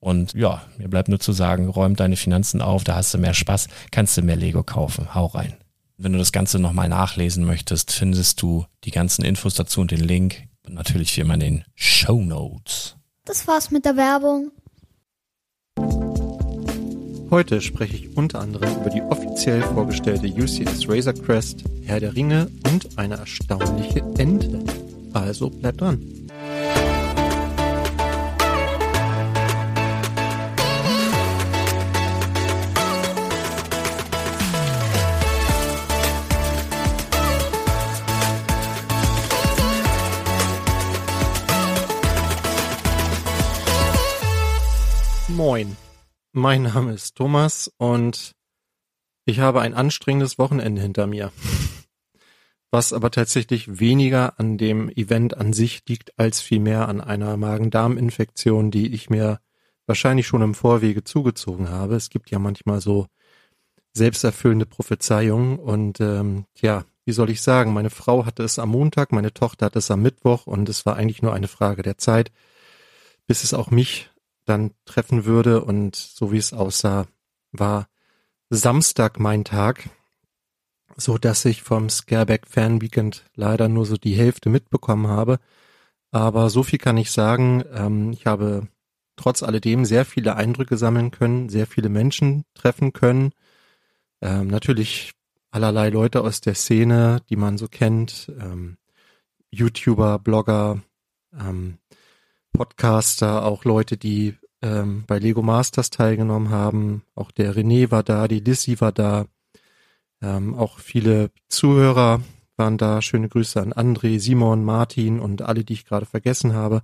Und ja, mir bleibt nur zu sagen, räum deine Finanzen auf, da hast du mehr Spaß, kannst du mehr Lego kaufen. Hau rein. Wenn du das Ganze nochmal nachlesen möchtest, findest du die ganzen Infos dazu und den Link. Und natürlich wie immer in den Show Notes. Das war's mit der Werbung. Heute spreche ich unter anderem über die offiziell vorgestellte UCS Razor Crest, Herr der Ringe und eine erstaunliche Ente. Also bleib dran. Moin, mein Name ist Thomas und ich habe ein anstrengendes Wochenende hinter mir. Was aber tatsächlich weniger an dem Event an sich liegt, als vielmehr an einer Magen-Darm-Infektion, die ich mir wahrscheinlich schon im Vorwege zugezogen habe. Es gibt ja manchmal so selbsterfüllende Prophezeiungen und ähm, ja, wie soll ich sagen, meine Frau hatte es am Montag, meine Tochter hatte es am Mittwoch und es war eigentlich nur eine Frage der Zeit, bis es auch mich dann treffen würde. Und so wie es aussah, war Samstag mein Tag, so dass ich vom Scareback Fan Weekend leider nur so die Hälfte mitbekommen habe. Aber so viel kann ich sagen. Ähm, ich habe trotz alledem sehr viele Eindrücke sammeln können, sehr viele Menschen treffen können. Ähm, natürlich allerlei Leute aus der Szene, die man so kennt. Ähm, YouTuber, Blogger, ähm, Podcaster, auch Leute, die ähm, bei Lego Masters teilgenommen haben. Auch der René war da, die Lissy war da. Ähm, auch viele Zuhörer waren da. Schöne Grüße an André, Simon, Martin und alle, die ich gerade vergessen habe.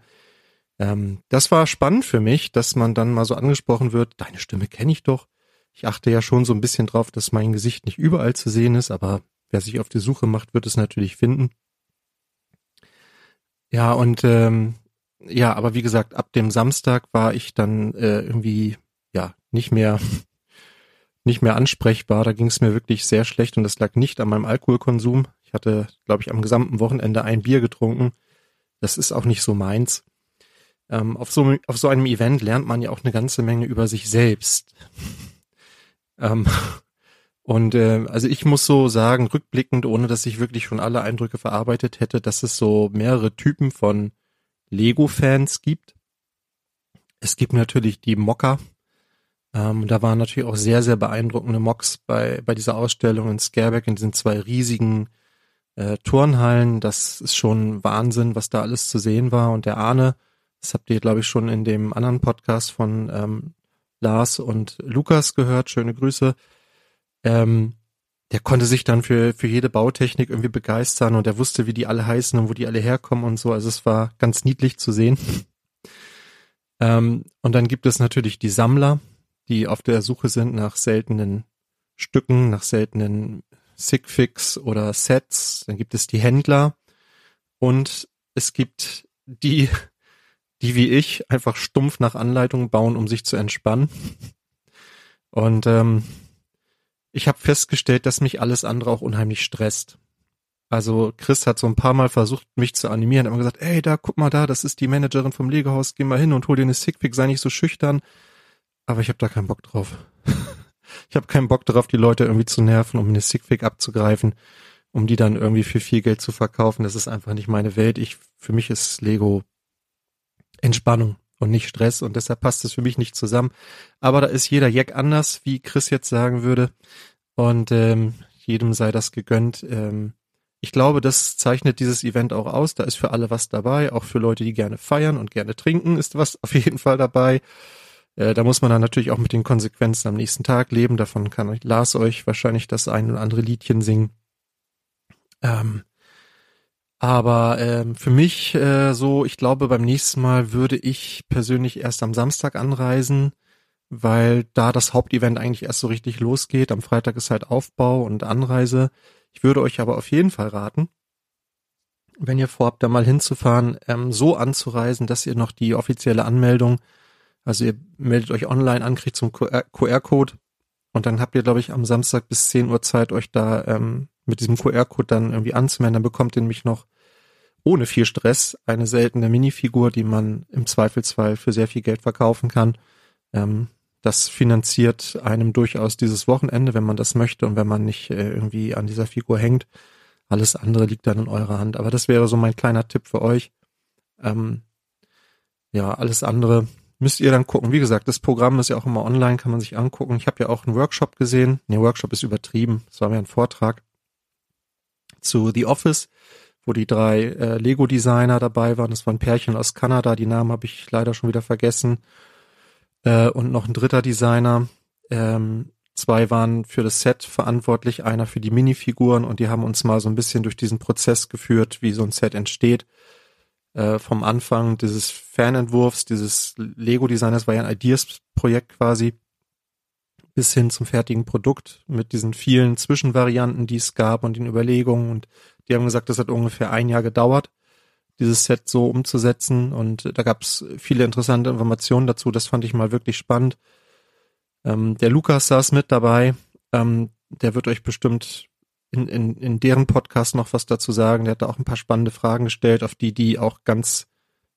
Ähm, das war spannend für mich, dass man dann mal so angesprochen wird, deine Stimme kenne ich doch. Ich achte ja schon so ein bisschen drauf, dass mein Gesicht nicht überall zu sehen ist, aber wer sich auf die Suche macht, wird es natürlich finden. Ja, und ähm, ja, aber wie gesagt, ab dem Samstag war ich dann äh, irgendwie ja nicht mehr nicht mehr ansprechbar. Da ging es mir wirklich sehr schlecht und das lag nicht an meinem Alkoholkonsum. Ich hatte, glaube ich, am gesamten Wochenende ein Bier getrunken. Das ist auch nicht so meins. Ähm, auf, so, auf so einem Event lernt man ja auch eine ganze Menge über sich selbst. ähm, und äh, also ich muss so sagen, rückblickend, ohne dass ich wirklich schon alle Eindrücke verarbeitet hätte, dass es so mehrere Typen von Lego-Fans gibt. Es gibt natürlich die Mocker. Ähm, da waren natürlich auch sehr, sehr beeindruckende Mocks bei, bei dieser Ausstellung in Scareback in diesen zwei riesigen äh, Turnhallen. Das ist schon Wahnsinn, was da alles zu sehen war. Und der Arne, das habt ihr, glaube ich, schon in dem anderen Podcast von ähm, Lars und Lukas gehört. Schöne Grüße. Ähm, der konnte sich dann für, für jede Bautechnik irgendwie begeistern und er wusste, wie die alle heißen und wo die alle herkommen und so. Also es war ganz niedlich zu sehen. ähm, und dann gibt es natürlich die Sammler, die auf der Suche sind nach seltenen Stücken, nach seltenen Sigfix oder Sets. Dann gibt es die Händler und es gibt die, die wie ich einfach stumpf nach Anleitungen bauen, um sich zu entspannen. Und ähm, ich habe festgestellt, dass mich alles andere auch unheimlich stresst. Also Chris hat so ein paar Mal versucht, mich zu animieren, hat immer gesagt, ey, da, guck mal da, das ist die Managerin vom Legehaus, geh mal hin und hol dir eine Sickpick, sei nicht so schüchtern. Aber ich habe da keinen Bock drauf. ich habe keinen Bock darauf, die Leute irgendwie zu nerven, um eine Sickpick abzugreifen, um die dann irgendwie für viel Geld zu verkaufen. Das ist einfach nicht meine Welt. Ich, für mich ist Lego Entspannung und nicht Stress und deshalb passt es für mich nicht zusammen. Aber da ist jeder Jack anders, wie Chris jetzt sagen würde. Und ähm, jedem sei das gegönnt. Ähm, ich glaube, das zeichnet dieses Event auch aus. Da ist für alle was dabei, auch für Leute, die gerne feiern und gerne trinken, ist was auf jeden Fall dabei. Äh, da muss man dann natürlich auch mit den Konsequenzen am nächsten Tag leben. Davon kann Lars euch wahrscheinlich das ein oder andere Liedchen singen. Ähm, aber ähm, für mich äh, so, ich glaube, beim nächsten Mal würde ich persönlich erst am Samstag anreisen, weil da das Hauptevent eigentlich erst so richtig losgeht. Am Freitag ist halt Aufbau und Anreise. Ich würde euch aber auf jeden Fall raten, wenn ihr vorhabt, da mal hinzufahren, ähm, so anzureisen, dass ihr noch die offizielle Anmeldung, also ihr meldet euch online an, kriegt zum QR-Code und dann habt ihr, glaube ich, am Samstag bis 10 Uhr Zeit, euch da ähm, mit diesem QR-Code dann irgendwie anzumelden. Dann bekommt ihr nämlich noch ohne viel Stress eine seltene Minifigur, die man im Zweifelsfall für sehr viel Geld verkaufen kann. Ähm, das finanziert einem durchaus dieses Wochenende, wenn man das möchte und wenn man nicht äh, irgendwie an dieser Figur hängt. Alles andere liegt dann in eurer Hand. Aber das wäre so mein kleiner Tipp für euch. Ähm, ja, alles andere müsst ihr dann gucken. Wie gesagt, das Programm ist ja auch immer online, kann man sich angucken. Ich habe ja auch einen Workshop gesehen. Nee, Workshop ist übertrieben. Das war mir ein Vortrag zu The Office, wo die drei äh, Lego-Designer dabei waren. Das waren Pärchen aus Kanada. Die Namen habe ich leider schon wieder vergessen. Äh, und noch ein dritter Designer. Ähm, zwei waren für das Set verantwortlich, einer für die Minifiguren und die haben uns mal so ein bisschen durch diesen Prozess geführt, wie so ein Set entsteht äh, vom Anfang dieses Fanentwurfs, dieses Lego-Designers war ja ein Ideas-Projekt quasi, bis hin zum fertigen Produkt mit diesen vielen Zwischenvarianten, die es gab und den Überlegungen. Und die haben gesagt, das hat ungefähr ein Jahr gedauert, dieses Set so umzusetzen. Und da gab es viele interessante Informationen dazu. Das fand ich mal wirklich spannend. Ähm, der Lukas saß mit dabei. Ähm, der wird euch bestimmt in, in, in deren Podcast noch was dazu sagen. Der hat da auch ein paar spannende Fragen gestellt, auf die die auch ganz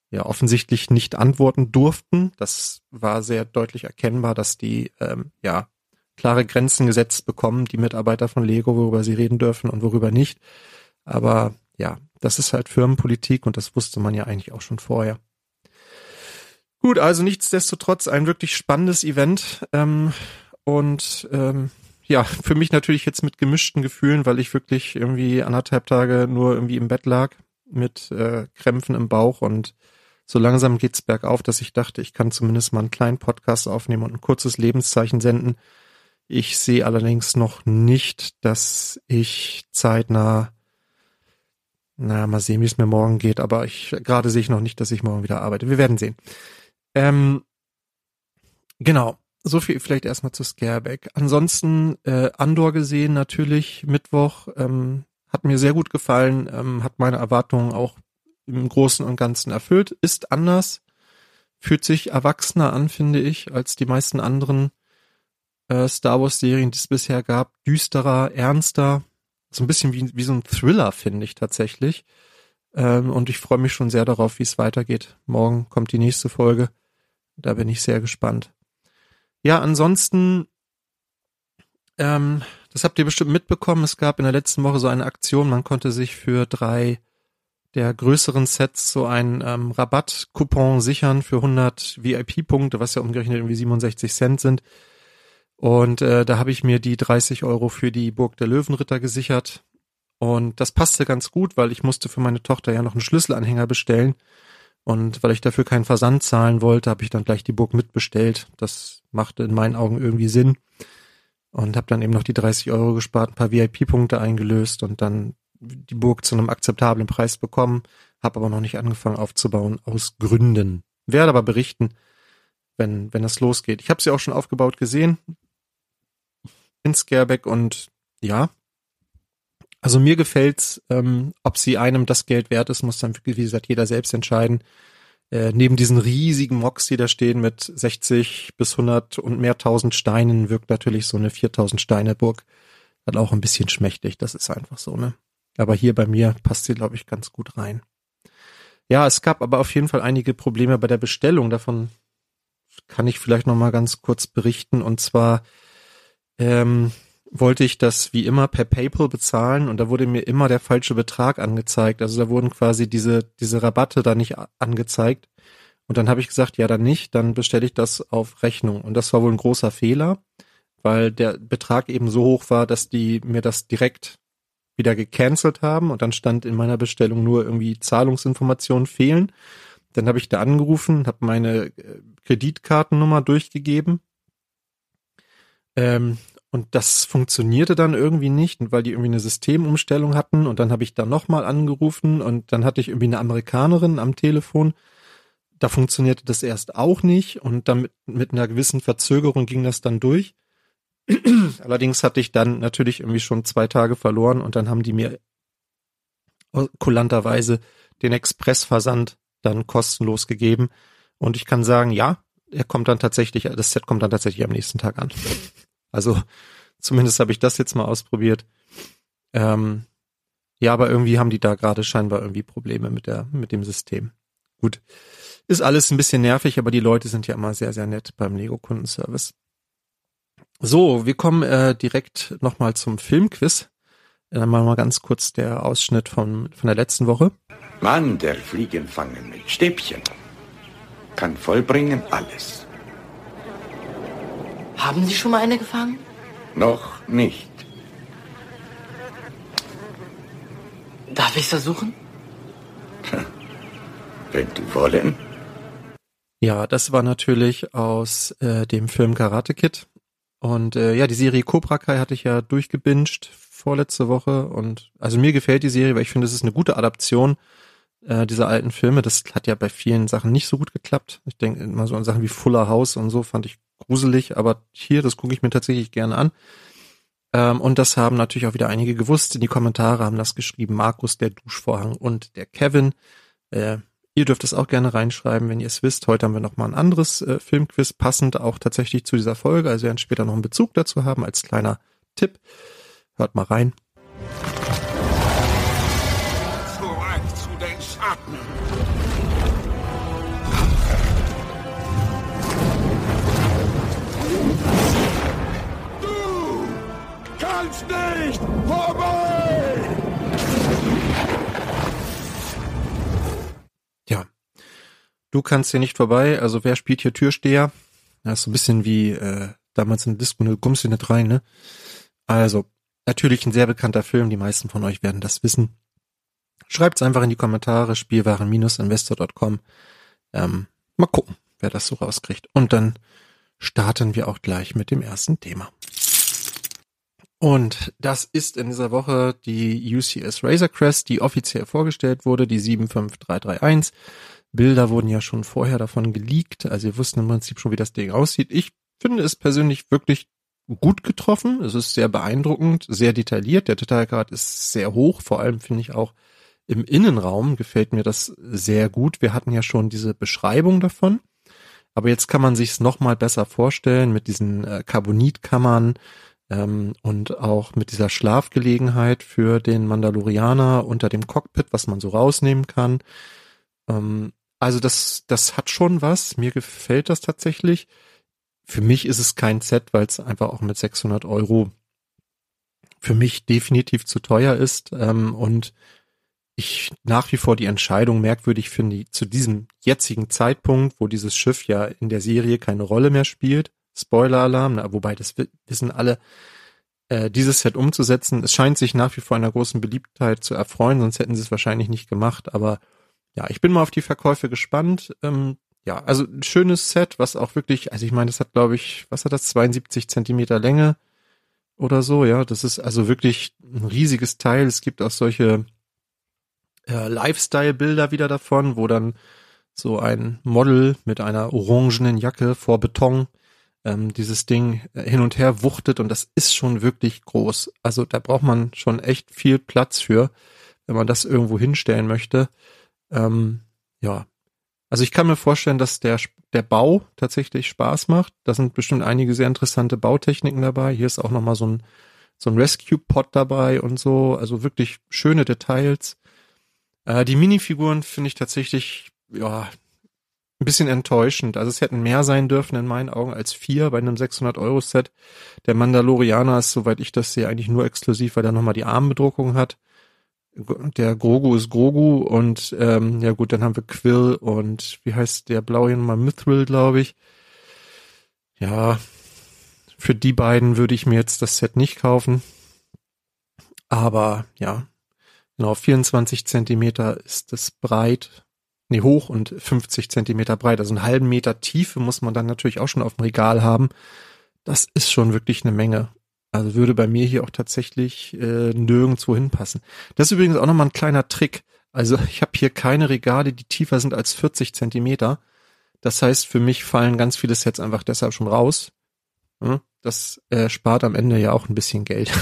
ja offensichtlich nicht antworten durften. Das war sehr deutlich erkennbar, dass die ähm, ja klare Grenzen gesetzt bekommen, die Mitarbeiter von Lego, worüber sie reden dürfen und worüber nicht. Aber ja, das ist halt Firmenpolitik und das wusste man ja eigentlich auch schon vorher. Gut, also nichtsdestotrotz ein wirklich spannendes Event ähm, und ähm, ja, für mich natürlich jetzt mit gemischten Gefühlen, weil ich wirklich irgendwie anderthalb Tage nur irgendwie im Bett lag mit äh, Krämpfen im Bauch und so langsam geht's bergauf, dass ich dachte, ich kann zumindest mal einen kleinen Podcast aufnehmen und ein kurzes Lebenszeichen senden. Ich sehe allerdings noch nicht, dass ich zeitnah, na, mal sehen, wie es mir morgen geht, aber ich gerade sehe ich noch nicht, dass ich morgen wieder arbeite. Wir werden sehen. Ähm, genau. so viel vielleicht erstmal zu Scareback. Ansonsten äh, Andor gesehen natürlich Mittwoch ähm, hat mir sehr gut gefallen, ähm, hat meine Erwartungen auch im Großen und Ganzen erfüllt, ist anders, fühlt sich erwachsener an, finde ich, als die meisten anderen äh, Star Wars Serien, die es bisher gab, düsterer, ernster, so ein bisschen wie, wie so ein Thriller, finde ich tatsächlich. Ähm, und ich freue mich schon sehr darauf, wie es weitergeht. Morgen kommt die nächste Folge. Da bin ich sehr gespannt. Ja, ansonsten, ähm, das habt ihr bestimmt mitbekommen, es gab in der letzten Woche so eine Aktion, man konnte sich für drei der größeren Sets so einen ähm, Rabattcoupon sichern für 100 VIP-Punkte, was ja umgerechnet irgendwie 67 Cent sind. Und äh, da habe ich mir die 30 Euro für die Burg der Löwenritter gesichert. Und das passte ganz gut, weil ich musste für meine Tochter ja noch einen Schlüsselanhänger bestellen. Und weil ich dafür keinen Versand zahlen wollte, habe ich dann gleich die Burg mitbestellt. Das machte in meinen Augen irgendwie Sinn. Und habe dann eben noch die 30 Euro gespart, ein paar VIP-Punkte eingelöst und dann die Burg zu einem akzeptablen Preis bekommen. Habe aber noch nicht angefangen aufzubauen, aus Gründen. Werde aber berichten, wenn, wenn das losgeht. Ich habe sie auch schon aufgebaut gesehen in Scareback und ja, also mir gefällt's, ähm, ob sie einem das Geld wert ist, muss dann, wie gesagt, jeder selbst entscheiden. Äh, neben diesen riesigen Mocks, die da stehen mit 60 bis 100 und mehr tausend Steinen, wirkt natürlich so eine 4000 Steine Burg dann auch ein bisschen schmächtig. Das ist einfach so, ne? Aber hier bei mir passt sie, glaube ich, ganz gut rein. Ja, es gab aber auf jeden Fall einige Probleme bei der Bestellung. Davon kann ich vielleicht noch mal ganz kurz berichten. Und zwar ähm, wollte ich das wie immer per PayPal bezahlen und da wurde mir immer der falsche Betrag angezeigt. Also da wurden quasi diese, diese Rabatte da nicht angezeigt. Und dann habe ich gesagt, ja, dann nicht, dann bestelle ich das auf Rechnung. Und das war wohl ein großer Fehler, weil der Betrag eben so hoch war, dass die mir das direkt wieder gecancelt haben und dann stand in meiner Bestellung nur irgendwie Zahlungsinformationen fehlen. Dann habe ich da angerufen, habe meine äh, Kreditkartennummer durchgegeben ähm, und das funktionierte dann irgendwie nicht, weil die irgendwie eine Systemumstellung hatten. Und dann habe ich da nochmal angerufen und dann hatte ich irgendwie eine Amerikanerin am Telefon. Da funktionierte das erst auch nicht und dann mit, mit einer gewissen Verzögerung ging das dann durch. Allerdings hatte ich dann natürlich irgendwie schon zwei Tage verloren und dann haben die mir kulanterweise den Expressversand dann kostenlos gegeben. Und ich kann sagen, ja, er kommt dann tatsächlich, das Set kommt dann tatsächlich am nächsten Tag an. Also zumindest habe ich das jetzt mal ausprobiert. Ähm, ja, aber irgendwie haben die da gerade scheinbar irgendwie Probleme mit der mit dem System. Gut, ist alles ein bisschen nervig, aber die Leute sind ja immer sehr sehr nett beim Lego Kundenservice. So, wir kommen äh, direkt nochmal zum Filmquiz. Dann machen wir mal ganz kurz der Ausschnitt von, von der letzten Woche. Mann, der Fliegen fangen mit Stäbchen kann vollbringen alles. Haben Sie schon mal eine gefangen? Noch nicht. Darf ich versuchen? Wenn die wollen. Ja, das war natürlich aus äh, dem Film Karate Kid. Und äh, ja, die Serie Cobra Kai hatte ich ja durchgebinged vorletzte Woche. Und also mir gefällt die Serie, weil ich finde, es ist eine gute Adaption äh, dieser alten Filme. Das hat ja bei vielen Sachen nicht so gut geklappt. Ich denke immer so an Sachen wie Fuller House und so fand ich gruselig, aber hier, das gucke ich mir tatsächlich gerne an. Ähm, und das haben natürlich auch wieder einige gewusst. In die Kommentare haben das geschrieben. Markus, der Duschvorhang und der Kevin. Äh, ihr dürft es auch gerne reinschreiben, wenn ihr es wisst. Heute haben wir noch mal ein anderes äh, Filmquiz, passend auch tatsächlich zu dieser Folge. Also wir werden später noch einen Bezug dazu haben, als kleiner Tipp. Hört mal rein. Zurück zu den Schatten. Kannst nicht vorbei! Ja. Du kannst hier nicht vorbei. Also wer spielt hier Türsteher? Das ist so ein bisschen wie äh, damals in der Disco, ne, kommst du nicht rein, ne? Also, natürlich ein sehr bekannter Film. Die meisten von euch werden das wissen. Schreibt's einfach in die Kommentare, spielwaren-investor.com. Ähm, mal gucken, wer das so rauskriegt. Und dann starten wir auch gleich mit dem ersten Thema. Und das ist in dieser Woche die UCS Razor Crest, die offiziell vorgestellt wurde, die 75331. Bilder wurden ja schon vorher davon geleakt, also wir wussten im Prinzip schon, wie das Ding aussieht. Ich finde es persönlich wirklich gut getroffen. Es ist sehr beeindruckend, sehr detailliert. Der Detailgrad ist sehr hoch. Vor allem finde ich auch im Innenraum gefällt mir das sehr gut. Wir hatten ja schon diese Beschreibung davon. Aber jetzt kann man sich es nochmal besser vorstellen mit diesen äh, Carbonitkammern ähm, und auch mit dieser Schlafgelegenheit für den Mandalorianer unter dem Cockpit, was man so rausnehmen kann. Ähm, also das, das hat schon was. Mir gefällt das tatsächlich. Für mich ist es kein Set, weil es einfach auch mit 600 Euro für mich definitiv zu teuer ist ähm, und ich nach wie vor die Entscheidung merkwürdig finde, zu diesem jetzigen Zeitpunkt, wo dieses Schiff ja in der Serie keine Rolle mehr spielt, Spoiler-Alarm, wobei das wissen alle, äh, dieses Set umzusetzen, es scheint sich nach wie vor einer großen Beliebtheit zu erfreuen, sonst hätten sie es wahrscheinlich nicht gemacht, aber ja, ich bin mal auf die Verkäufe gespannt. Ähm, ja, also ein schönes Set, was auch wirklich, also ich meine, das hat, glaube ich, was hat das, 72 Zentimeter Länge oder so, ja. Das ist also wirklich ein riesiges Teil. Es gibt auch solche äh, Lifestyle-Bilder wieder davon, wo dann so ein Model mit einer orangenen Jacke vor Beton ähm, dieses Ding äh, hin und her wuchtet und das ist schon wirklich groß. Also da braucht man schon echt viel Platz für, wenn man das irgendwo hinstellen möchte. Ähm, ja, also ich kann mir vorstellen, dass der, der Bau tatsächlich Spaß macht. Da sind bestimmt einige sehr interessante Bautechniken dabei. Hier ist auch nochmal so ein, so ein Rescue-Pod dabei und so. Also wirklich schöne Details. Äh, die Minifiguren finde ich tatsächlich, ja, ein bisschen enttäuschend. Also es hätten mehr sein dürfen in meinen Augen als vier bei einem 600-Euro-Set. Der Mandalorianer ist, soweit ich das sehe, eigentlich nur exklusiv, weil er nochmal die Armbedruckung hat der Grogu ist Grogu und ähm, ja gut, dann haben wir Quill und wie heißt der blaue nochmal Mithril, glaube ich. Ja, für die beiden würde ich mir jetzt das Set nicht kaufen. Aber ja, genau, 24 Zentimeter ist es breit, nee, hoch und 50 Zentimeter breit. Also einen halben Meter Tiefe muss man dann natürlich auch schon auf dem Regal haben. Das ist schon wirklich eine Menge. Also würde bei mir hier auch tatsächlich äh, nirgendwo hinpassen. Das ist übrigens auch nochmal ein kleiner Trick. Also ich habe hier keine Regale, die tiefer sind als 40 Zentimeter. Das heißt, für mich fallen ganz viele Sets einfach deshalb schon raus. Hm? Das äh, spart am Ende ja auch ein bisschen Geld.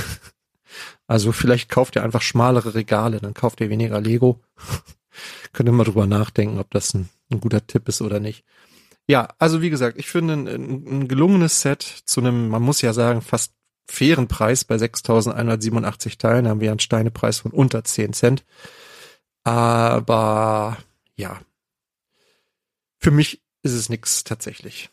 Also vielleicht kauft ihr einfach schmalere Regale, dann kauft ihr weniger Lego. Könnt ihr mal drüber nachdenken, ob das ein, ein, guter Tipp ist oder nicht. Ja, also wie gesagt, ich finde ein, ein gelungenes Set zu einem, man muss ja sagen, fast fairen Preis bei 6.187 Teilen haben wir einen Steinepreis von unter 10 Cent. Aber ja, für mich ist es nichts tatsächlich.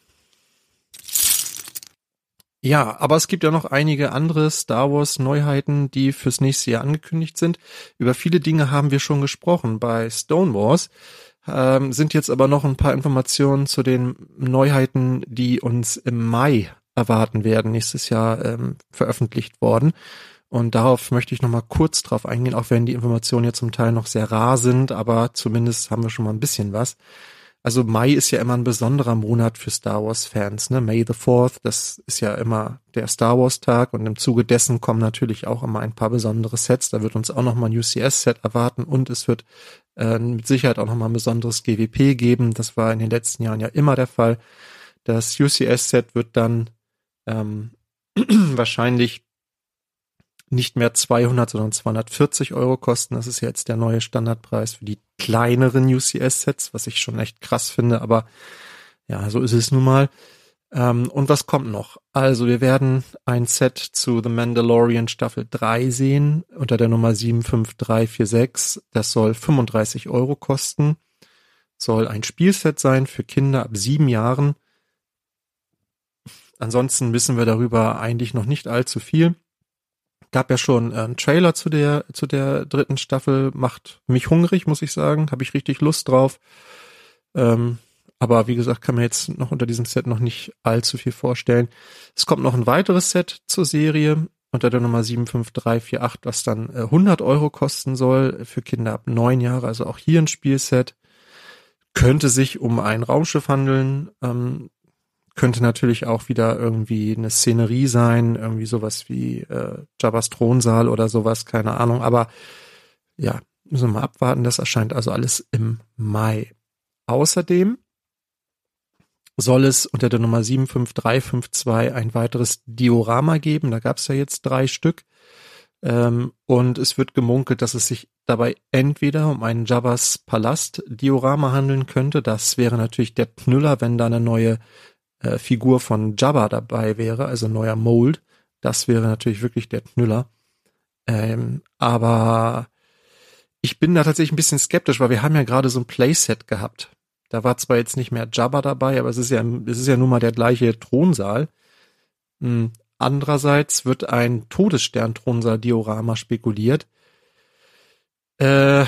Ja, aber es gibt ja noch einige andere Star Wars Neuheiten, die fürs nächste Jahr angekündigt sind. Über viele Dinge haben wir schon gesprochen. Bei Stone Wars ähm, sind jetzt aber noch ein paar Informationen zu den Neuheiten, die uns im Mai erwarten werden, nächstes Jahr ähm, veröffentlicht worden. Und darauf möchte ich nochmal kurz drauf eingehen, auch wenn die Informationen ja zum Teil noch sehr rar sind, aber zumindest haben wir schon mal ein bisschen was. Also Mai ist ja immer ein besonderer Monat für Star Wars Fans, ne? May the Fourth, das ist ja immer der Star Wars Tag und im Zuge dessen kommen natürlich auch immer ein paar besondere Sets. Da wird uns auch nochmal ein UCS Set erwarten und es wird äh, mit Sicherheit auch nochmal ein besonderes GWP geben. Das war in den letzten Jahren ja immer der Fall. Das UCS Set wird dann ähm, wahrscheinlich nicht mehr 200, sondern 240 Euro kosten. Das ist jetzt der neue Standardpreis für die kleineren UCS-Sets, was ich schon echt krass finde, aber ja, so ist es nun mal. Ähm, und was kommt noch? Also wir werden ein Set zu The Mandalorian Staffel 3 sehen unter der Nummer 75346. Das soll 35 Euro kosten. Soll ein Spielset sein für Kinder ab sieben Jahren Ansonsten wissen wir darüber eigentlich noch nicht allzu viel. Gab ja schon äh, einen Trailer zu der zu der dritten Staffel, macht mich hungrig, muss ich sagen, habe ich richtig Lust drauf. Ähm, aber wie gesagt, kann man jetzt noch unter diesem Set noch nicht allzu viel vorstellen. Es kommt noch ein weiteres Set zur Serie unter der Nummer 75348, was dann äh, 100 Euro kosten soll für Kinder ab neun Jahre. Also auch hier ein Spielset. Könnte sich um ein Raumschiff handeln. Ähm, könnte natürlich auch wieder irgendwie eine Szenerie sein, irgendwie sowas wie äh, Jabba's Thronsaal oder sowas, keine Ahnung. Aber ja, müssen wir mal abwarten. Das erscheint also alles im Mai. Außerdem soll es unter der Nummer 75352 ein weiteres Diorama geben. Da gab es ja jetzt drei Stück. Ähm, und es wird gemunkelt, dass es sich dabei entweder um einen Jabba's Palast Diorama handeln könnte. Das wäre natürlich der Knüller, wenn da eine neue äh, Figur von Jabba dabei wäre, also neuer Mold. Das wäre natürlich wirklich der Knüller. Ähm, aber ich bin da tatsächlich ein bisschen skeptisch, weil wir haben ja gerade so ein Playset gehabt. Da war zwar jetzt nicht mehr Jabba dabei, aber es ist ja, es ist ja nun mal der gleiche Thronsaal. Hm, Andererseits wird ein Todesstern-Thronsaal-Diorama spekuliert. Äh,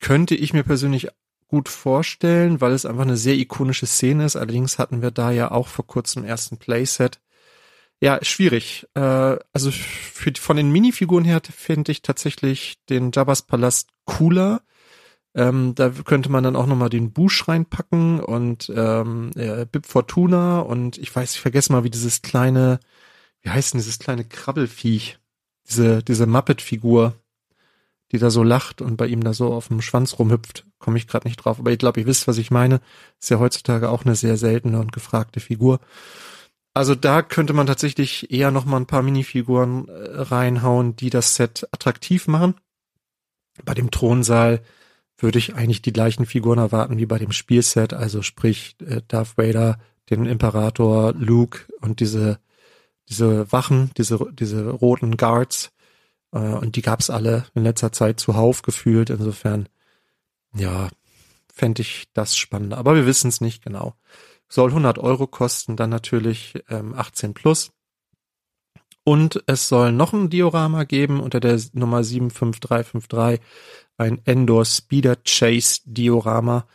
könnte ich mir persönlich gut vorstellen, weil es einfach eine sehr ikonische Szene ist. Allerdings hatten wir da ja auch vor kurzem ersten Playset. Ja, schwierig. Äh, also für, von den Minifiguren her finde ich tatsächlich den Jabba's Palast cooler. Ähm, da könnte man dann auch nochmal den Busch reinpacken und ähm, äh, Bib Fortuna und ich weiß, ich vergesse mal, wie dieses kleine, wie heißt denn dieses kleine Krabbelfiech, diese, diese Muppet-Figur, die da so lacht und bei ihm da so auf dem Schwanz rumhüpft, komme ich gerade nicht drauf. Aber ich glaube, ihr wisst, was ich meine. Ist ja heutzutage auch eine sehr seltene und gefragte Figur. Also da könnte man tatsächlich eher noch mal ein paar Minifiguren äh, reinhauen, die das Set attraktiv machen. Bei dem Thronsaal würde ich eigentlich die gleichen Figuren erwarten wie bei dem Spielset, also sprich äh, Darth Vader, den Imperator, Luke und diese diese Wachen, diese diese roten Guards äh, und die gab's alle in letzter Zeit zuhauf gefühlt. Insofern ja, fände ich das spannend. Aber wir wissen es nicht genau. Soll 100 Euro kosten, dann natürlich ähm, 18 plus. Und es soll noch ein Diorama geben unter der Nummer 75353 ein Endor Speeder Chase Diorama,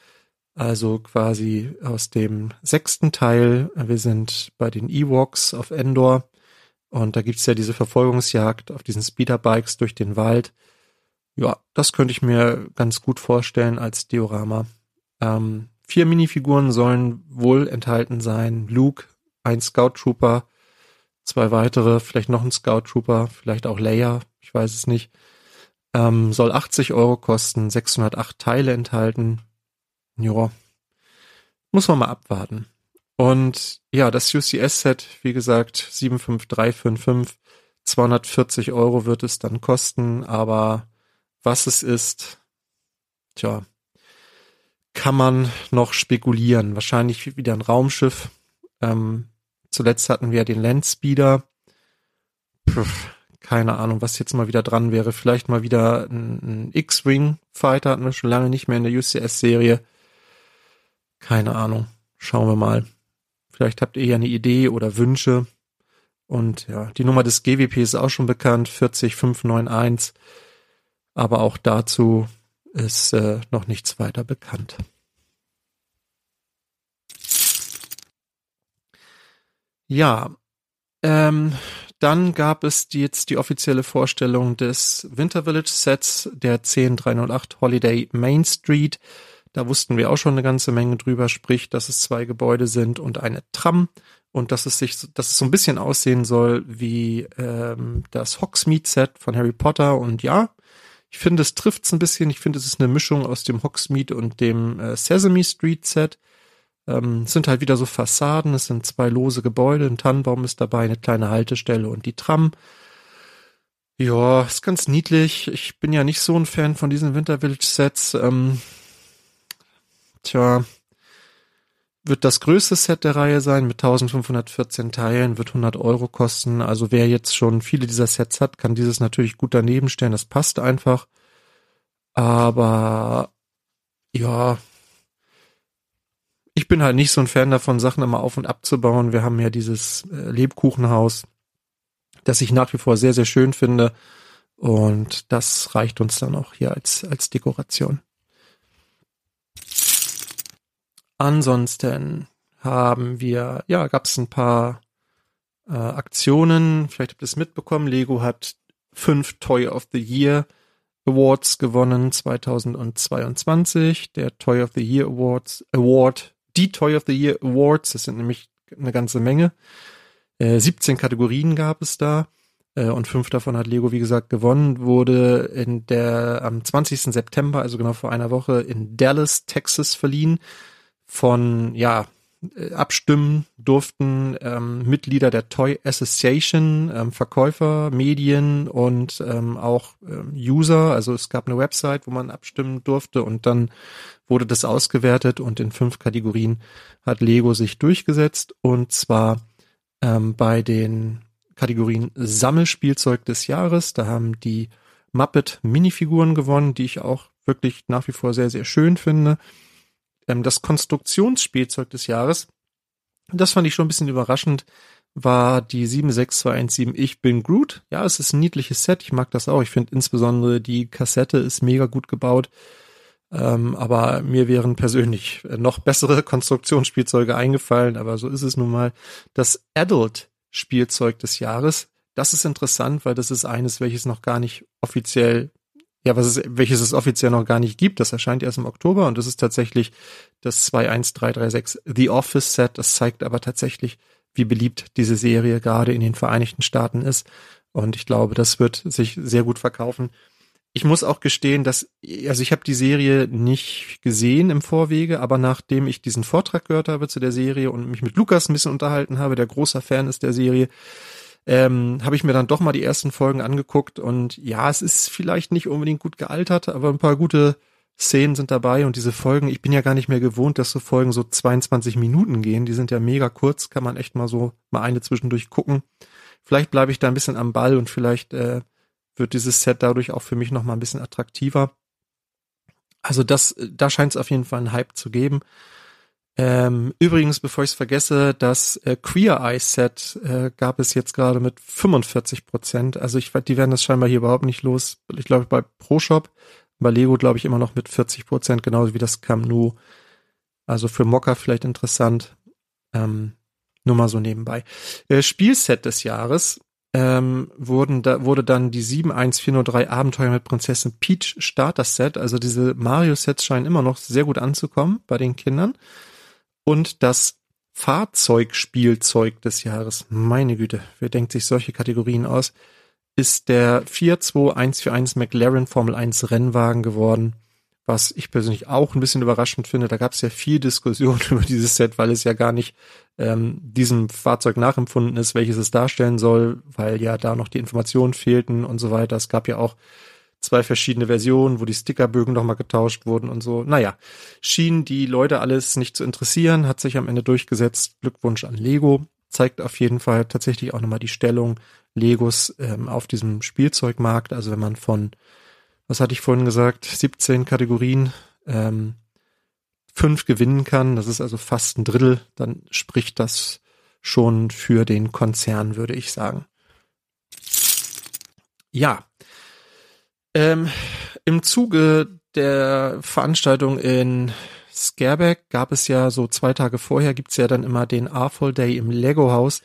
also quasi aus dem sechsten Teil. Wir sind bei den Ewoks auf Endor und da gibt's ja diese Verfolgungsjagd auf diesen Speederbikes durch den Wald. Ja, das könnte ich mir ganz gut vorstellen als Diorama. Ähm, vier Minifiguren sollen wohl enthalten sein. Luke, ein Scout Trooper, zwei weitere, vielleicht noch ein Scout Trooper, vielleicht auch Leia, ich weiß es nicht. Ähm, soll 80 Euro kosten, 608 Teile enthalten. Ja, muss man mal abwarten. Und ja, das UCS-Set, wie gesagt, 75355, 240 Euro wird es dann kosten, aber was es ist, tja, kann man noch spekulieren. Wahrscheinlich wieder ein Raumschiff. Ähm, zuletzt hatten wir den Landspeeder. Puh, keine Ahnung, was jetzt mal wieder dran wäre. Vielleicht mal wieder ein, ein X-Wing-Fighter, hatten wir schon lange nicht mehr in der UCS-Serie. Keine Ahnung. Schauen wir mal. Vielleicht habt ihr ja eine Idee oder Wünsche. Und ja, die Nummer des GWP ist auch schon bekannt, 40591. Aber auch dazu ist äh, noch nichts weiter bekannt. Ja, ähm, dann gab es die, jetzt die offizielle Vorstellung des Winter Village Sets der 10308 Holiday Main Street. Da wussten wir auch schon eine ganze Menge drüber, sprich, dass es zwei Gebäude sind und eine Tram und dass es sich, dass es so ein bisschen aussehen soll wie ähm, das Hogsmeade Set von Harry Potter und ja, ich finde, es trifft's ein bisschen. Ich finde, es ist eine Mischung aus dem Hogsmeade und dem äh, Sesame Street Set. Ähm, sind halt wieder so Fassaden, es sind zwei lose Gebäude, ein Tannenbaum ist dabei, eine kleine Haltestelle und die Tram. Ja, ist ganz niedlich. Ich bin ja nicht so ein Fan von diesen Winter Village Sets. Ähm, tja, wird das größte Set der Reihe sein mit 1514 Teilen, wird 100 Euro kosten. Also wer jetzt schon viele dieser Sets hat, kann dieses natürlich gut daneben stellen. Das passt einfach. Aber ja, ich bin halt nicht so ein Fan davon, Sachen immer auf und abzubauen. Wir haben ja dieses äh, Lebkuchenhaus, das ich nach wie vor sehr, sehr schön finde. Und das reicht uns dann auch hier als, als Dekoration. Ansonsten haben wir, ja, gab es ein paar äh, Aktionen. Vielleicht habt ihr es mitbekommen. Lego hat fünf Toy of the Year Awards gewonnen 2022. Der Toy of the Year Awards Award die Toy of the Year Awards. Das sind nämlich eine ganze Menge. Äh, 17 Kategorien gab es da. Äh, und fünf davon hat Lego, wie gesagt, gewonnen. Wurde in der, am 20. September, also genau vor einer Woche, in Dallas, Texas verliehen. Von, ja, äh, abstimmen durften ähm, Mitglieder der Toy Association, ähm, Verkäufer, Medien und ähm, auch ähm, User. Also es gab eine Website, wo man abstimmen durfte und dann wurde das ausgewertet und in fünf Kategorien hat Lego sich durchgesetzt und zwar ähm, bei den Kategorien Sammelspielzeug des Jahres. Da haben die Muppet Minifiguren gewonnen, die ich auch wirklich nach wie vor sehr, sehr schön finde. Ähm, das Konstruktionsspielzeug des Jahres, das fand ich schon ein bisschen überraschend, war die 76217 Ich bin Groot. Ja, es ist ein niedliches Set. Ich mag das auch. Ich finde insbesondere die Kassette ist mega gut gebaut. Ähm, aber mir wären persönlich noch bessere Konstruktionsspielzeuge eingefallen, aber so ist es nun mal. Das Adult Spielzeug des Jahres, das ist interessant, weil das ist eines, welches noch gar nicht offiziell ja, was es, welches es offiziell noch gar nicht gibt. Das erscheint erst im Oktober und das ist tatsächlich das 21336 The Office Set. Das zeigt aber tatsächlich, wie beliebt diese Serie gerade in den Vereinigten Staaten ist. Und ich glaube, das wird sich sehr gut verkaufen. Ich muss auch gestehen, dass, also ich habe die Serie nicht gesehen im Vorwege, aber nachdem ich diesen Vortrag gehört habe zu der Serie und mich mit Lukas ein bisschen unterhalten habe, der großer Fan ist der Serie, ähm, habe ich mir dann doch mal die ersten Folgen angeguckt und ja, es ist vielleicht nicht unbedingt gut gealtert, aber ein paar gute Szenen sind dabei und diese Folgen, ich bin ja gar nicht mehr gewohnt, dass so Folgen so 22 Minuten gehen, die sind ja mega kurz, kann man echt mal so mal eine zwischendurch gucken. Vielleicht bleibe ich da ein bisschen am Ball und vielleicht äh, wird dieses Set dadurch auch für mich noch mal ein bisschen attraktiver. Also das, da scheint es auf jeden Fall einen Hype zu geben. Ähm, übrigens, bevor ich es vergesse, das äh, Queer Eye Set äh, gab es jetzt gerade mit 45 Prozent. Also ich die werden das scheinbar hier überhaupt nicht los. Ich glaube bei ProShop, bei Lego glaube ich immer noch mit 40 Prozent, genauso wie das Camnu. Also für Mocker vielleicht interessant. Ähm, nur mal so nebenbei. Äh, Spielset des Jahres ähm, wurden da, wurde dann die 71403 Abenteuer mit Prinzessin Peach Starter Set. Also diese Mario Sets scheinen immer noch sehr gut anzukommen bei den Kindern und das Fahrzeugspielzeug des Jahres. Meine Güte, wer denkt sich solche Kategorien aus? Ist der 42141 McLaren Formel 1 Rennwagen geworden, was ich persönlich auch ein bisschen überraschend finde. Da gab es ja viel Diskussion über dieses Set, weil es ja gar nicht ähm, diesem Fahrzeug nachempfunden ist, welches es darstellen soll, weil ja da noch die Informationen fehlten und so weiter. Es gab ja auch zwei verschiedene Versionen, wo die Stickerbögen nochmal getauscht wurden und so. Naja, schien die Leute alles nicht zu interessieren, hat sich am Ende durchgesetzt. Glückwunsch an Lego. Zeigt auf jeden Fall tatsächlich auch nochmal die Stellung Legos ähm, auf diesem Spielzeugmarkt. Also wenn man von, was hatte ich vorhin gesagt, 17 Kategorien ähm, fünf gewinnen kann, das ist also fast ein Drittel, dann spricht das schon für den Konzern, würde ich sagen. Ja, ähm, Im Zuge der Veranstaltung in Scareback gab es ja so zwei Tage vorher gibt's ja dann immer den A-Full Day im Lego Haus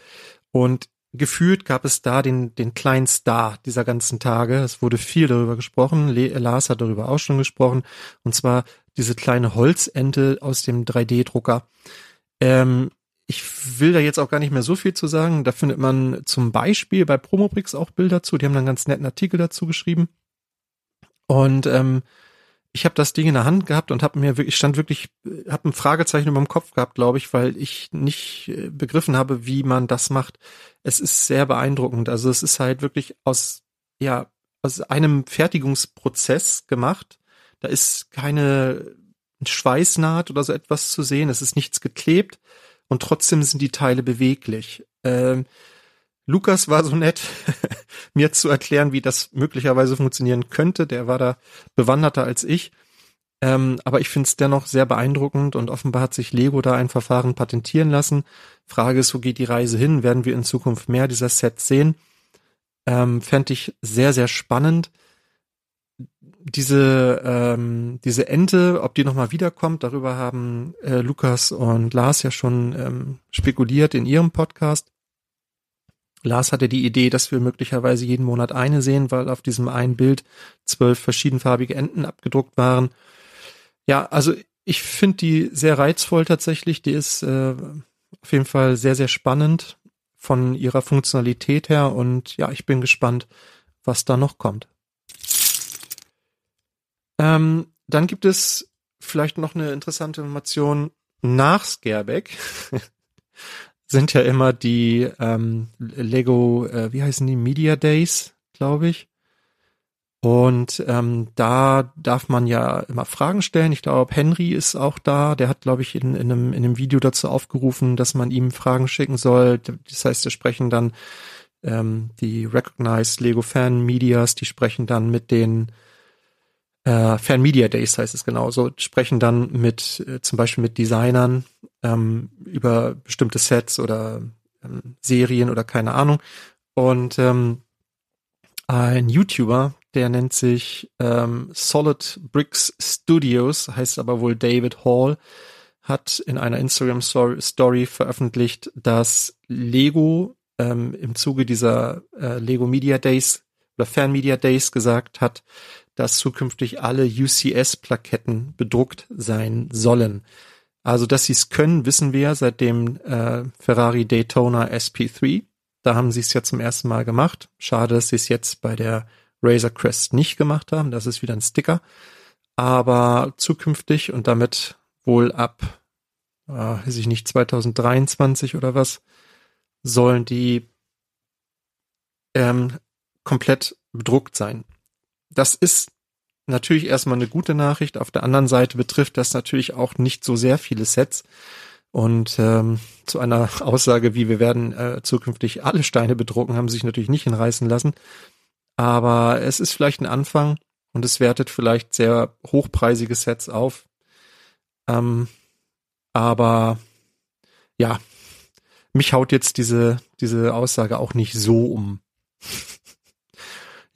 und gefühlt gab es da den, den kleinen Star dieser ganzen Tage. Es wurde viel darüber gesprochen. Le Lars hat darüber auch schon gesprochen. Und zwar diese kleine Holzente aus dem 3D-Drucker. Ähm, ich will da jetzt auch gar nicht mehr so viel zu sagen. Da findet man zum Beispiel bei Promobrix auch Bilder zu. Die haben dann einen ganz netten Artikel dazu geschrieben. Und ähm, ich habe das Ding in der Hand gehabt und habe mir wirklich stand wirklich habe ein Fragezeichen über dem Kopf gehabt, glaube ich, weil ich nicht äh, begriffen habe, wie man das macht. Es ist sehr beeindruckend. Also es ist halt wirklich aus ja aus einem Fertigungsprozess gemacht. Da ist keine Schweißnaht oder so etwas zu sehen. Es ist nichts geklebt und trotzdem sind die Teile beweglich. Ähm, Lukas war so nett, mir zu erklären, wie das möglicherweise funktionieren könnte. Der war da bewanderter als ich. Ähm, aber ich finde es dennoch sehr beeindruckend und offenbar hat sich Lego da ein Verfahren patentieren lassen. Frage ist, wo geht die Reise hin? Werden wir in Zukunft mehr dieser Sets sehen? Ähm, Fände ich sehr, sehr spannend. Diese, ähm, diese Ente, ob die nochmal wiederkommt, darüber haben äh, Lukas und Lars ja schon ähm, spekuliert in ihrem Podcast. Lars hatte die Idee, dass wir möglicherweise jeden Monat eine sehen, weil auf diesem einen Bild zwölf verschiedenfarbige Enten abgedruckt waren. Ja, also ich finde die sehr reizvoll tatsächlich. Die ist äh, auf jeden Fall sehr, sehr spannend von ihrer Funktionalität her und ja, ich bin gespannt, was da noch kommt. Ähm, dann gibt es vielleicht noch eine interessante Information nach Scareback sind ja immer die ähm, Lego, äh, wie heißen die, Media Days, glaube ich. Und ähm, da darf man ja immer Fragen stellen. Ich glaube, Henry ist auch da. Der hat, glaube ich, in, in, einem, in einem Video dazu aufgerufen, dass man ihm Fragen schicken soll. Das heißt, wir sprechen dann ähm, die Recognized Lego Fan Medias, die sprechen dann mit den äh, Fan Media Days heißt es genauso, sprechen dann mit äh, zum Beispiel mit Designern ähm, über bestimmte Sets oder ähm, Serien oder keine Ahnung. Und ähm, ein YouTuber, der nennt sich ähm, Solid Bricks Studios, heißt aber wohl David Hall, hat in einer Instagram Story veröffentlicht, dass Lego ähm, im Zuge dieser äh, Lego Media Days oder Fan Media Days gesagt hat, dass zukünftig alle UCS-Plaketten bedruckt sein sollen. Also, dass sie es können, wissen wir seit dem äh, Ferrari Daytona SP3. Da haben sie es ja zum ersten Mal gemacht. Schade, dass sie es jetzt bei der Razor Crest nicht gemacht haben. Das ist wieder ein Sticker. Aber zukünftig und damit wohl ab, äh, weiß ich nicht, 2023 oder was, sollen die ähm, komplett bedruckt sein. Das ist natürlich erstmal eine gute Nachricht. Auf der anderen Seite betrifft das natürlich auch nicht so sehr viele Sets. Und ähm, zu einer Aussage, wie wir werden äh, zukünftig alle Steine bedrucken, haben sich natürlich nicht hinreißen lassen. Aber es ist vielleicht ein Anfang und es wertet vielleicht sehr hochpreisige Sets auf. Ähm, aber ja, mich haut jetzt diese, diese Aussage auch nicht so um.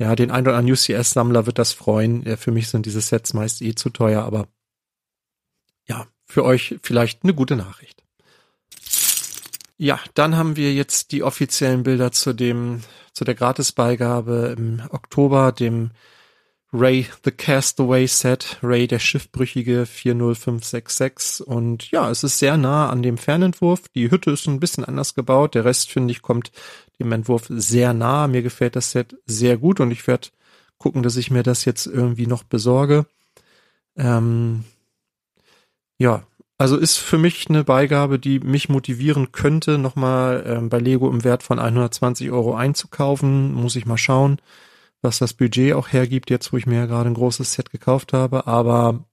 Ja, den ein oder anderen UCS-Sammler wird das freuen. Ja, für mich sind diese Sets meist eh zu teuer, aber ja, für euch vielleicht eine gute Nachricht. Ja, dann haben wir jetzt die offiziellen Bilder zu dem, zu der Gratisbeigabe im Oktober, dem Ray the Castaway Set, Ray der Schiffbrüchige 40566 und ja, es ist sehr nah an dem Fernentwurf. Die Hütte ist ein bisschen anders gebaut. Der Rest finde ich kommt dem Entwurf sehr nah. Mir gefällt das Set sehr gut und ich werde gucken, dass ich mir das jetzt irgendwie noch besorge. Ähm, ja, also ist für mich eine Beigabe, die mich motivieren könnte, nochmal ähm, bei Lego im Wert von 120 Euro einzukaufen. Muss ich mal schauen, was das Budget auch hergibt, jetzt wo ich mir ja gerade ein großes Set gekauft habe. Aber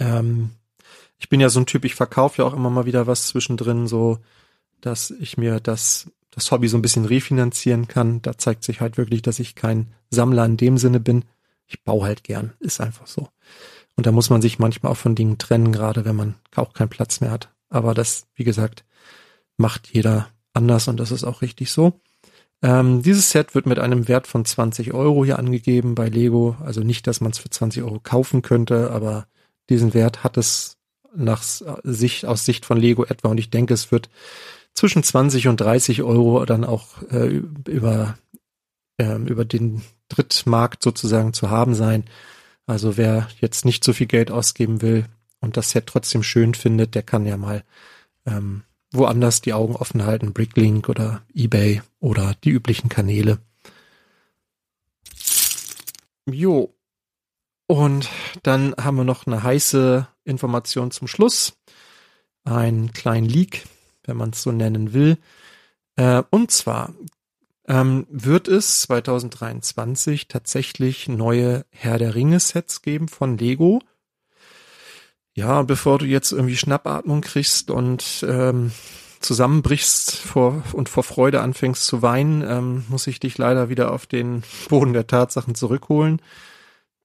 ähm, ich bin ja so ein Typ, ich verkaufe ja auch immer mal wieder was zwischendrin, so dass ich mir das das Hobby so ein bisschen refinanzieren kann. Da zeigt sich halt wirklich, dass ich kein Sammler in dem Sinne bin. Ich baue halt gern, ist einfach so. Und da muss man sich manchmal auch von Dingen trennen, gerade wenn man auch keinen Platz mehr hat. Aber das, wie gesagt, macht jeder anders und das ist auch richtig so. Ähm, dieses Set wird mit einem Wert von 20 Euro hier angegeben bei Lego. Also nicht, dass man es für 20 Euro kaufen könnte, aber diesen Wert hat es nach Sicht, aus Sicht von Lego etwa und ich denke, es wird zwischen 20 und 30 Euro dann auch äh, über, äh, über den Drittmarkt sozusagen zu haben sein. Also wer jetzt nicht so viel Geld ausgeben will und das Set trotzdem schön findet, der kann ja mal ähm, woanders die Augen offen halten, Bricklink oder eBay oder die üblichen Kanäle. Jo. Und dann haben wir noch eine heiße Information zum Schluss. Ein kleinen Leak, wenn man es so nennen will. Äh, und zwar ähm, wird es 2023 tatsächlich neue Herr der Ringe Sets geben von Lego. Ja, bevor du jetzt irgendwie Schnappatmung kriegst und ähm, zusammenbrichst vor, und vor Freude anfängst zu weinen, ähm, muss ich dich leider wieder auf den Boden der Tatsachen zurückholen.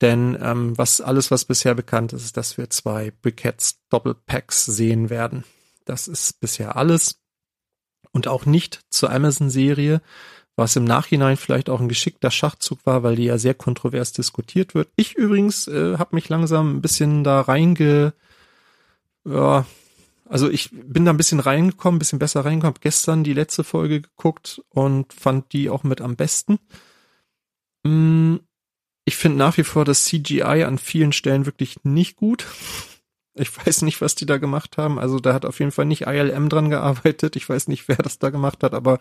Denn ähm, was alles, was bisher bekannt ist, ist, dass wir zwei Briquettes Doppelpacks sehen werden. Das ist bisher alles. Und auch nicht zur Amazon-Serie, was im Nachhinein vielleicht auch ein geschickter Schachzug war, weil die ja sehr kontrovers diskutiert wird. Ich übrigens äh, habe mich langsam ein bisschen da reinge... Ja, also ich bin da ein bisschen reingekommen, ein bisschen besser reingekommen. Hab gestern die letzte Folge geguckt und fand die auch mit am besten. Mm, ich finde nach wie vor das CGI an vielen Stellen wirklich nicht gut. Ich weiß nicht, was die da gemacht haben. Also da hat auf jeden Fall nicht ILM dran gearbeitet. Ich weiß nicht, wer das da gemacht hat, aber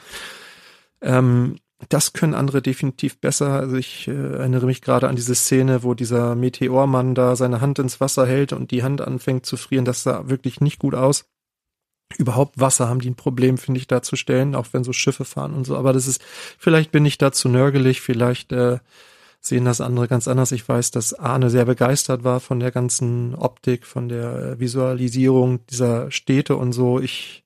ähm, das können andere definitiv besser. Also ich äh, erinnere mich gerade an diese Szene, wo dieser Meteormann da seine Hand ins Wasser hält und die Hand anfängt zu frieren. Das sah wirklich nicht gut aus. Überhaupt Wasser haben die ein Problem, finde ich, darzustellen, auch wenn so Schiffe fahren und so. Aber das ist, vielleicht bin ich da zu nörgelig, vielleicht äh, sehen das andere ganz anders. Ich weiß, dass Arne sehr begeistert war von der ganzen Optik, von der äh, Visualisierung dieser Städte und so. Ich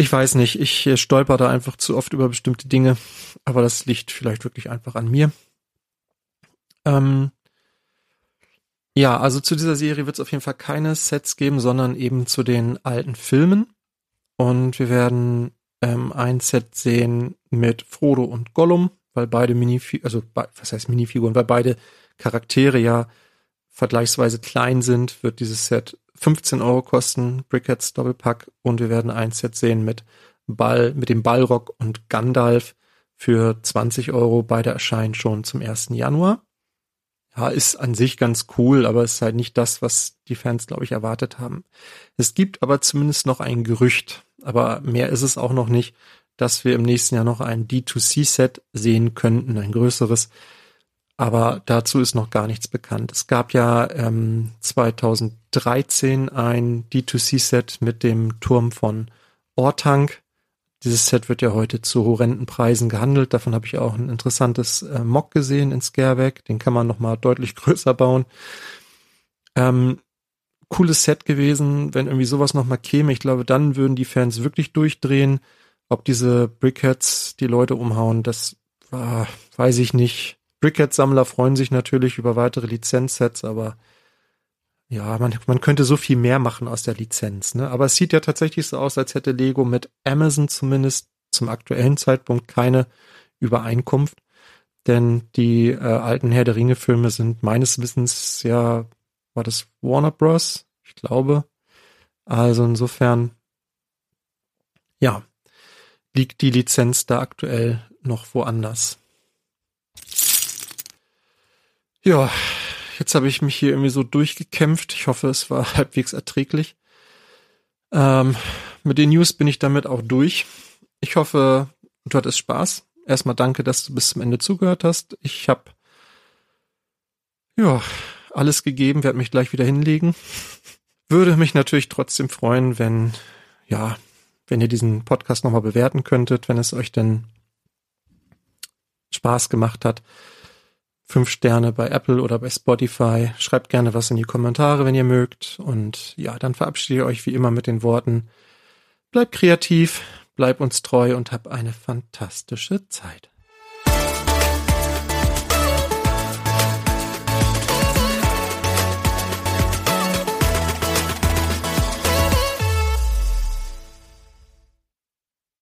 ich weiß nicht, ich äh, stolper da einfach zu oft über bestimmte Dinge, aber das liegt vielleicht wirklich einfach an mir. Ähm, ja, also zu dieser Serie wird es auf jeden Fall keine Sets geben, sondern eben zu den alten Filmen. Und wir werden ähm, ein Set sehen mit Frodo und Gollum, weil beide Minifiguren, also was heißt Minifiguren, weil beide Charaktere ja vergleichsweise klein sind, wird dieses Set 15 Euro kosten, Brickheads Doppelpack und wir werden ein Set sehen mit Ball, mit dem Ballrock und Gandalf für 20 Euro. Beide erscheinen schon zum 1. Januar. Ja, ist an sich ganz cool, aber es ist halt nicht das, was die Fans, glaube ich, erwartet haben. Es gibt aber zumindest noch ein Gerücht, aber mehr ist es auch noch nicht, dass wir im nächsten Jahr noch ein D2C-Set sehen könnten, ein größeres, aber dazu ist noch gar nichts bekannt. Es gab ja ähm, 2013 ein D2C-Set mit dem Turm von Ortank. Dieses Set wird ja heute zu horrenden Preisen gehandelt. Davon habe ich auch ein interessantes äh, Mock gesehen in Scareback. Den kann man nochmal deutlich größer bauen. Ähm, cooles Set gewesen, wenn irgendwie sowas nochmal käme. Ich glaube, dann würden die Fans wirklich durchdrehen. Ob diese Brickheads die Leute umhauen, das äh, weiß ich nicht. Brickhead-Sammler freuen sich natürlich über weitere Lizenzsets, aber ja, man, man könnte so viel mehr machen aus der Lizenz. Ne? Aber es sieht ja tatsächlich so aus, als hätte Lego mit Amazon zumindest zum aktuellen Zeitpunkt keine Übereinkunft. Denn die äh, alten Herr der Ringe-Filme sind meines Wissens ja, war das Warner Bros. Ich glaube. Also insofern, ja, liegt die Lizenz da aktuell noch woanders. Ja, jetzt habe ich mich hier irgendwie so durchgekämpft. Ich hoffe, es war halbwegs erträglich. Ähm, mit den News bin ich damit auch durch. Ich hoffe, du hattest Spaß. Erstmal danke, dass du bis zum Ende zugehört hast. Ich habe ja alles gegeben, werde mich gleich wieder hinlegen. Würde mich natürlich trotzdem freuen, wenn ja, wenn ihr diesen Podcast nochmal bewerten könntet, wenn es euch denn Spaß gemacht hat fünf Sterne bei Apple oder bei Spotify. Schreibt gerne was in die Kommentare, wenn ihr mögt. Und ja, dann verabschiede ich euch wie immer mit den Worten, bleibt kreativ, bleib uns treu und hab eine fantastische Zeit.